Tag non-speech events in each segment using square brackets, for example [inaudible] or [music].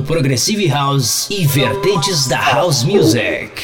Progressive House e vertentes da House Music.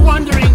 wondering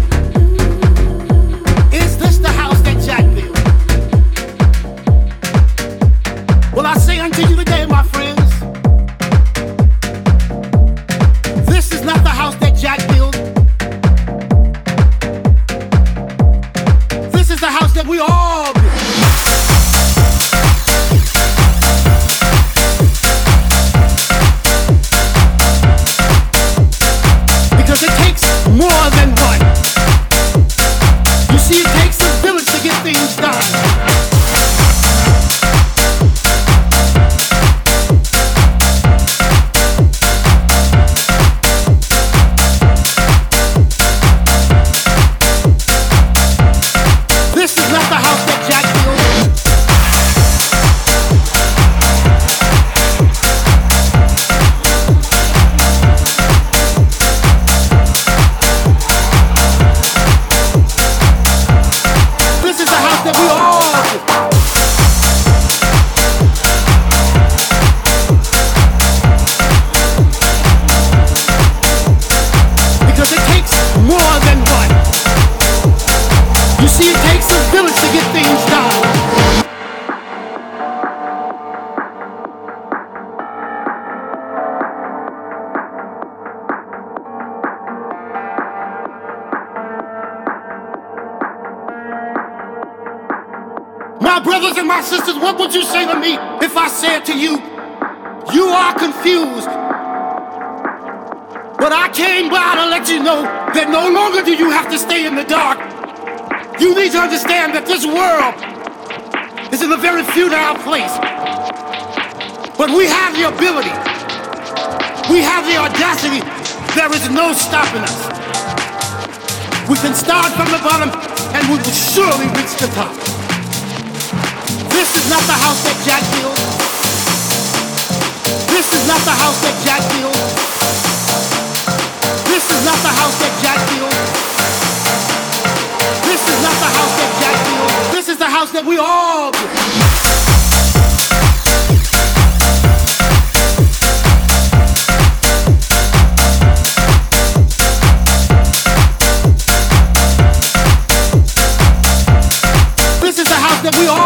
in a very futile place. But we have the ability, we have the audacity, there is no stopping us. We can start from the bottom and we will surely reach the top. This is not the house that Jack built. This is not the house that Jack built. This is not the house that Jack built. This is not the house that Jack built. This is the house that we all. This is the house that we all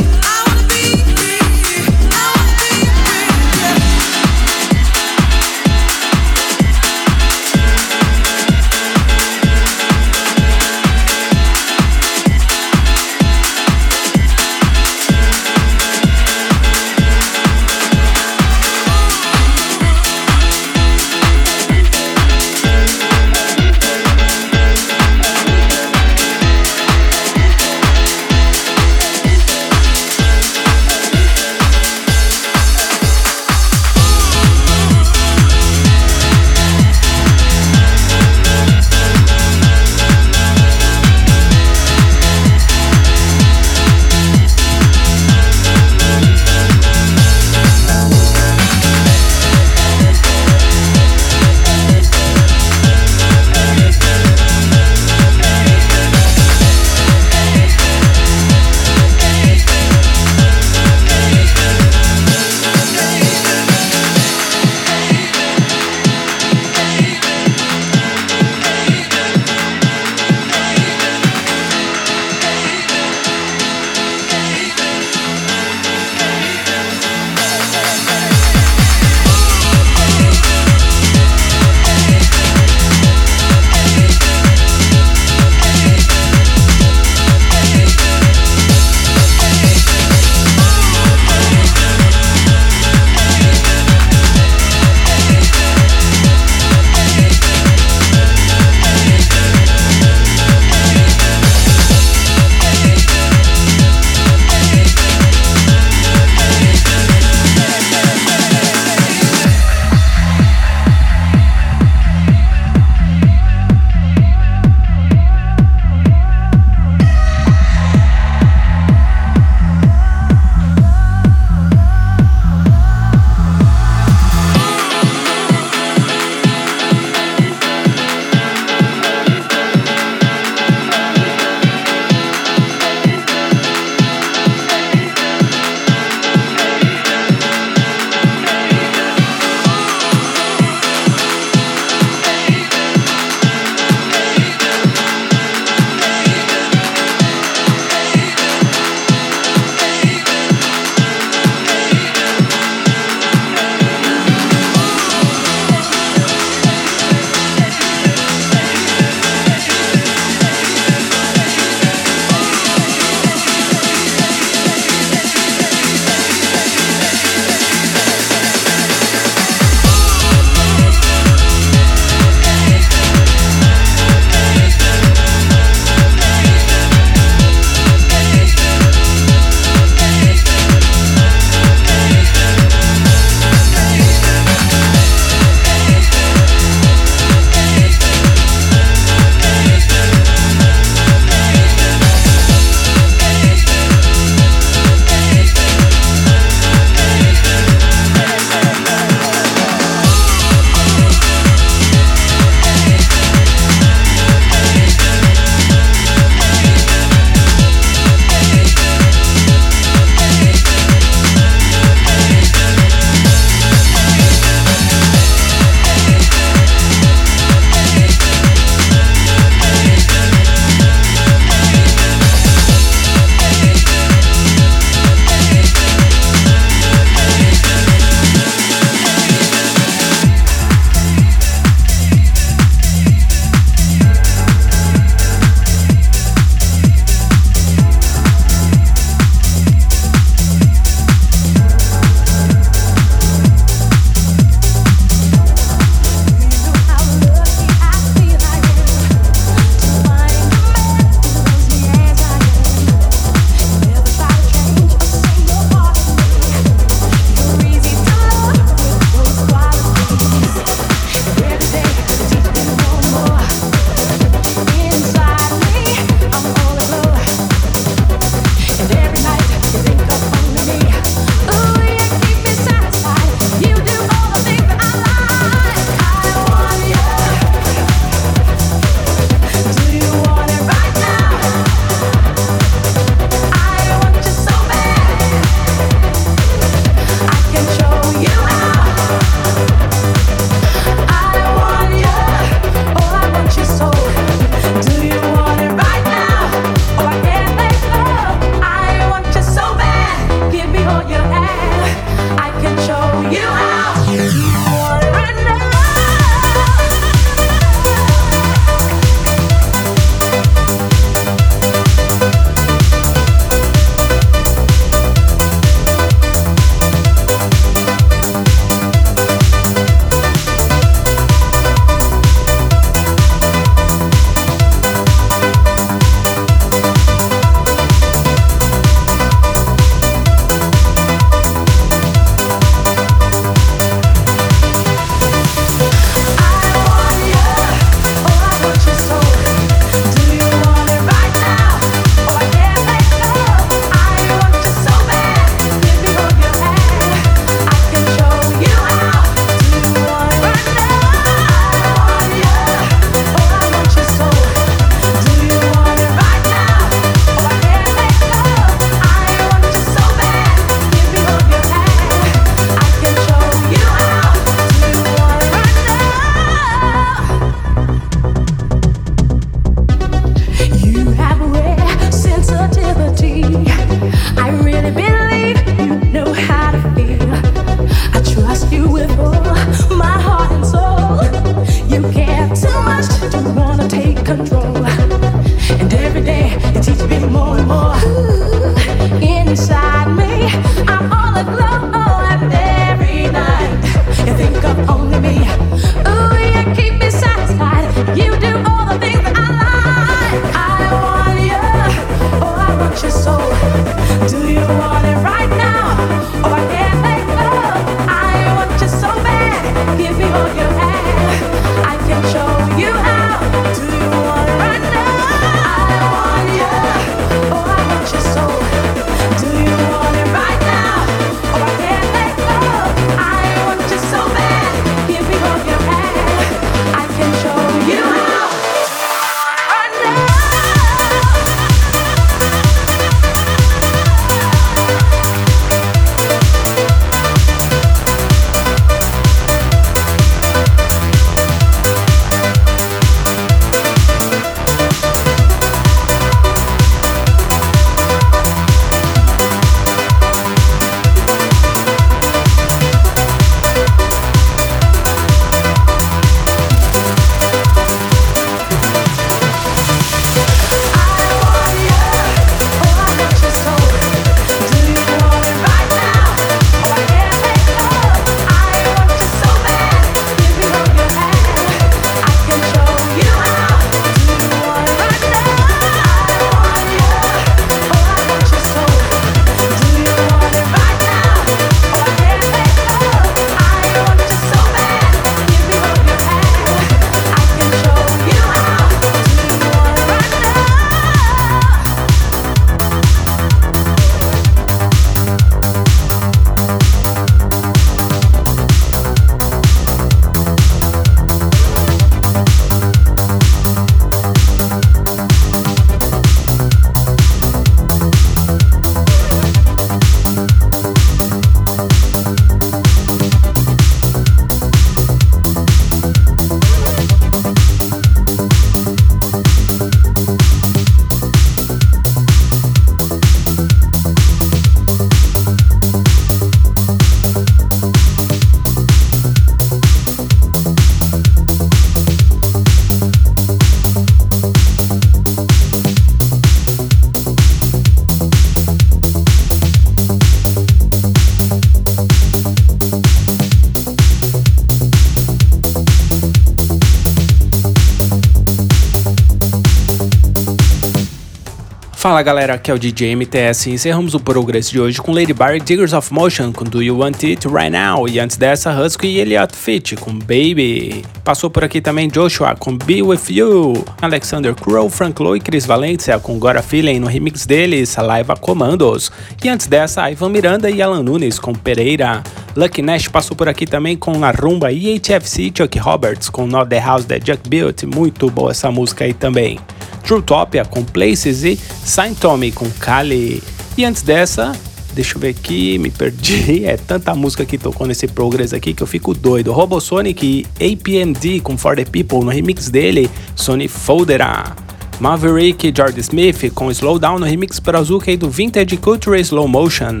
Fala galera, aqui é o DJ MTS e encerramos o Progress de hoje com Lady Bar Diggers of Motion com Do You Want It Right Now e antes dessa Husky e Elliot Fit com Baby. Passou por aqui também Joshua com Be With You, Alexander Crow, Frank Lowe e Chris Valencia com Gora Feeling no remix deles, Saliva Commandos. E antes dessa, Ivan Miranda e Alan Nunes com Pereira. Lucky Nash passou por aqui também com a rumba e HFC Chuck Roberts com Not The House That Jack Built, muito boa essa música aí também. Truetopia com Places e Saint Tommy com Kali. E antes dessa, deixa eu ver aqui, me perdi. [laughs] É tanta música que tocou nesse Progress aqui que eu fico doido. Robosonic e APMD com For The People no remix dele, Sony Foldera. Maverick e George Smith com Slow Down no remix Brazuca do Vintage Culture Slow Motion.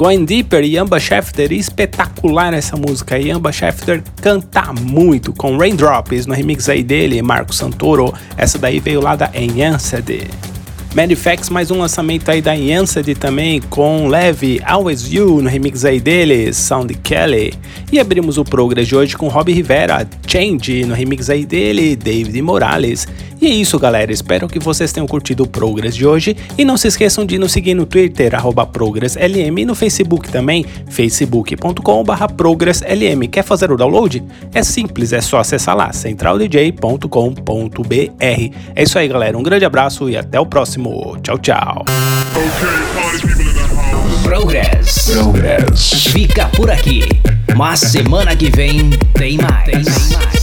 Going Deeper e Amba Schefter, espetacular essa música. E Amba Schefter canta muito com Raindrops no remix aí dele, Marco Santoro. Essa daí veio lá da Enhanced. Manifex, mais um lançamento aí da Enhanced também com Leve, Always You no remix aí dele, Sound Kelly. E abrimos o Progress de hoje com Rob Rivera, Change no remix aí dele, David Morales. E é isso, galera. Espero que vocês tenham curtido o Progress de hoje. E não se esqueçam de nos seguir no Twitter, ProgressLM, e no Facebook também, facebook.com.br ProgressLM. Quer fazer o download? É simples, é só acessar lá, centraldj.com.br. É isso aí, galera. Um grande abraço e até o próximo. Tchau, tchau. Progress. Progress. Fica por aqui. Mas semana que vem tem mais. Tem mais.